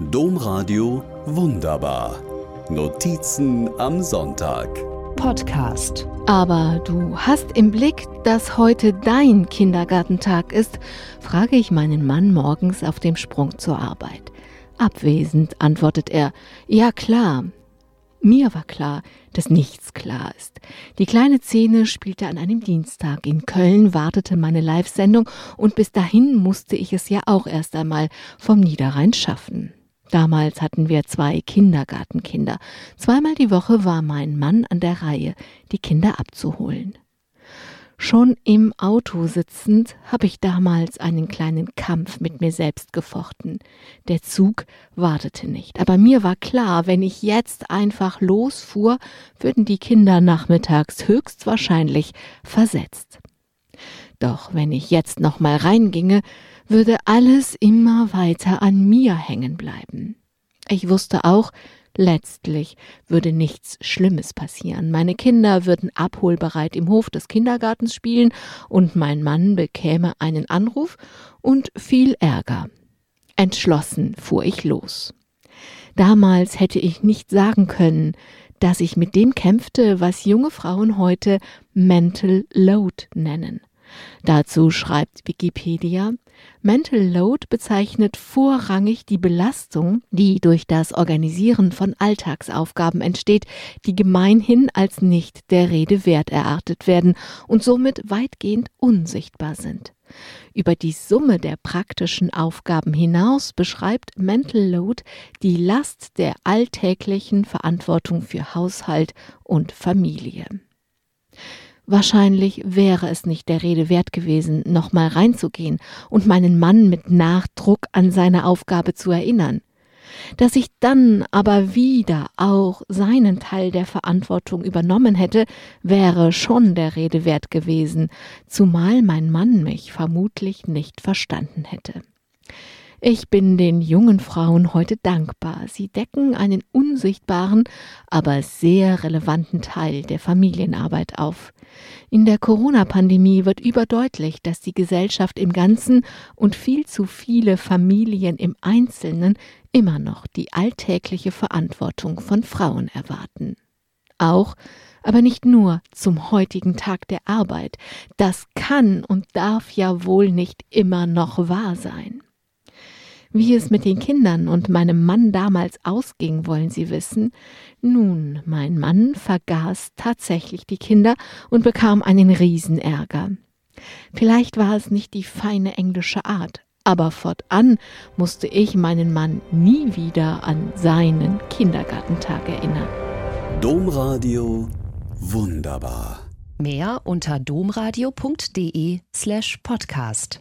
Domradio Wunderbar. Notizen am Sonntag. Podcast. Aber du hast im Blick, dass heute dein Kindergartentag ist, frage ich meinen Mann morgens auf dem Sprung zur Arbeit. Abwesend antwortet er, ja klar. Mir war klar, dass nichts klar ist. Die kleine Szene spielte an einem Dienstag. In Köln wartete meine Live-Sendung und bis dahin musste ich es ja auch erst einmal vom Niederrhein schaffen. Damals hatten wir zwei Kindergartenkinder. Zweimal die Woche war mein Mann an der Reihe, die Kinder abzuholen. Schon im Auto sitzend habe ich damals einen kleinen Kampf mit mir selbst gefochten. Der Zug wartete nicht, aber mir war klar, wenn ich jetzt einfach losfuhr, würden die Kinder nachmittags höchstwahrscheinlich versetzt. Doch wenn ich jetzt noch mal reinginge, würde alles immer weiter an mir hängen bleiben. Ich wusste auch, letztlich würde nichts Schlimmes passieren. Meine Kinder würden abholbereit im Hof des Kindergartens spielen und mein Mann bekäme einen Anruf und viel Ärger. Entschlossen fuhr ich los. Damals hätte ich nicht sagen können, dass ich mit dem kämpfte, was junge Frauen heute Mental Load nennen. Dazu schreibt Wikipedia, Mental Load bezeichnet vorrangig die Belastung, die durch das Organisieren von Alltagsaufgaben entsteht, die gemeinhin als nicht der Rede wert erachtet werden und somit weitgehend unsichtbar sind. Über die Summe der praktischen Aufgaben hinaus beschreibt Mental Load die Last der alltäglichen Verantwortung für Haushalt und Familie. Wahrscheinlich wäre es nicht der Rede wert gewesen, nochmal reinzugehen und meinen Mann mit Nachdruck an seine Aufgabe zu erinnern. Dass ich dann aber wieder auch seinen Teil der Verantwortung übernommen hätte, wäre schon der Rede wert gewesen, zumal mein Mann mich vermutlich nicht verstanden hätte. Ich bin den jungen Frauen heute dankbar. Sie decken einen unsichtbaren, aber sehr relevanten Teil der Familienarbeit auf. In der Corona-Pandemie wird überdeutlich, dass die Gesellschaft im Ganzen und viel zu viele Familien im Einzelnen immer noch die alltägliche Verantwortung von Frauen erwarten. Auch aber nicht nur zum heutigen Tag der Arbeit. Das kann und darf ja wohl nicht immer noch wahr sein. Wie es mit den Kindern und meinem Mann damals ausging, wollen Sie wissen? Nun, mein Mann vergaß tatsächlich die Kinder und bekam einen Riesenärger. Vielleicht war es nicht die feine englische Art, aber fortan musste ich meinen Mann nie wieder an seinen Kindergartentag erinnern. Domradio wunderbar. Mehr unter domradio.de slash podcast.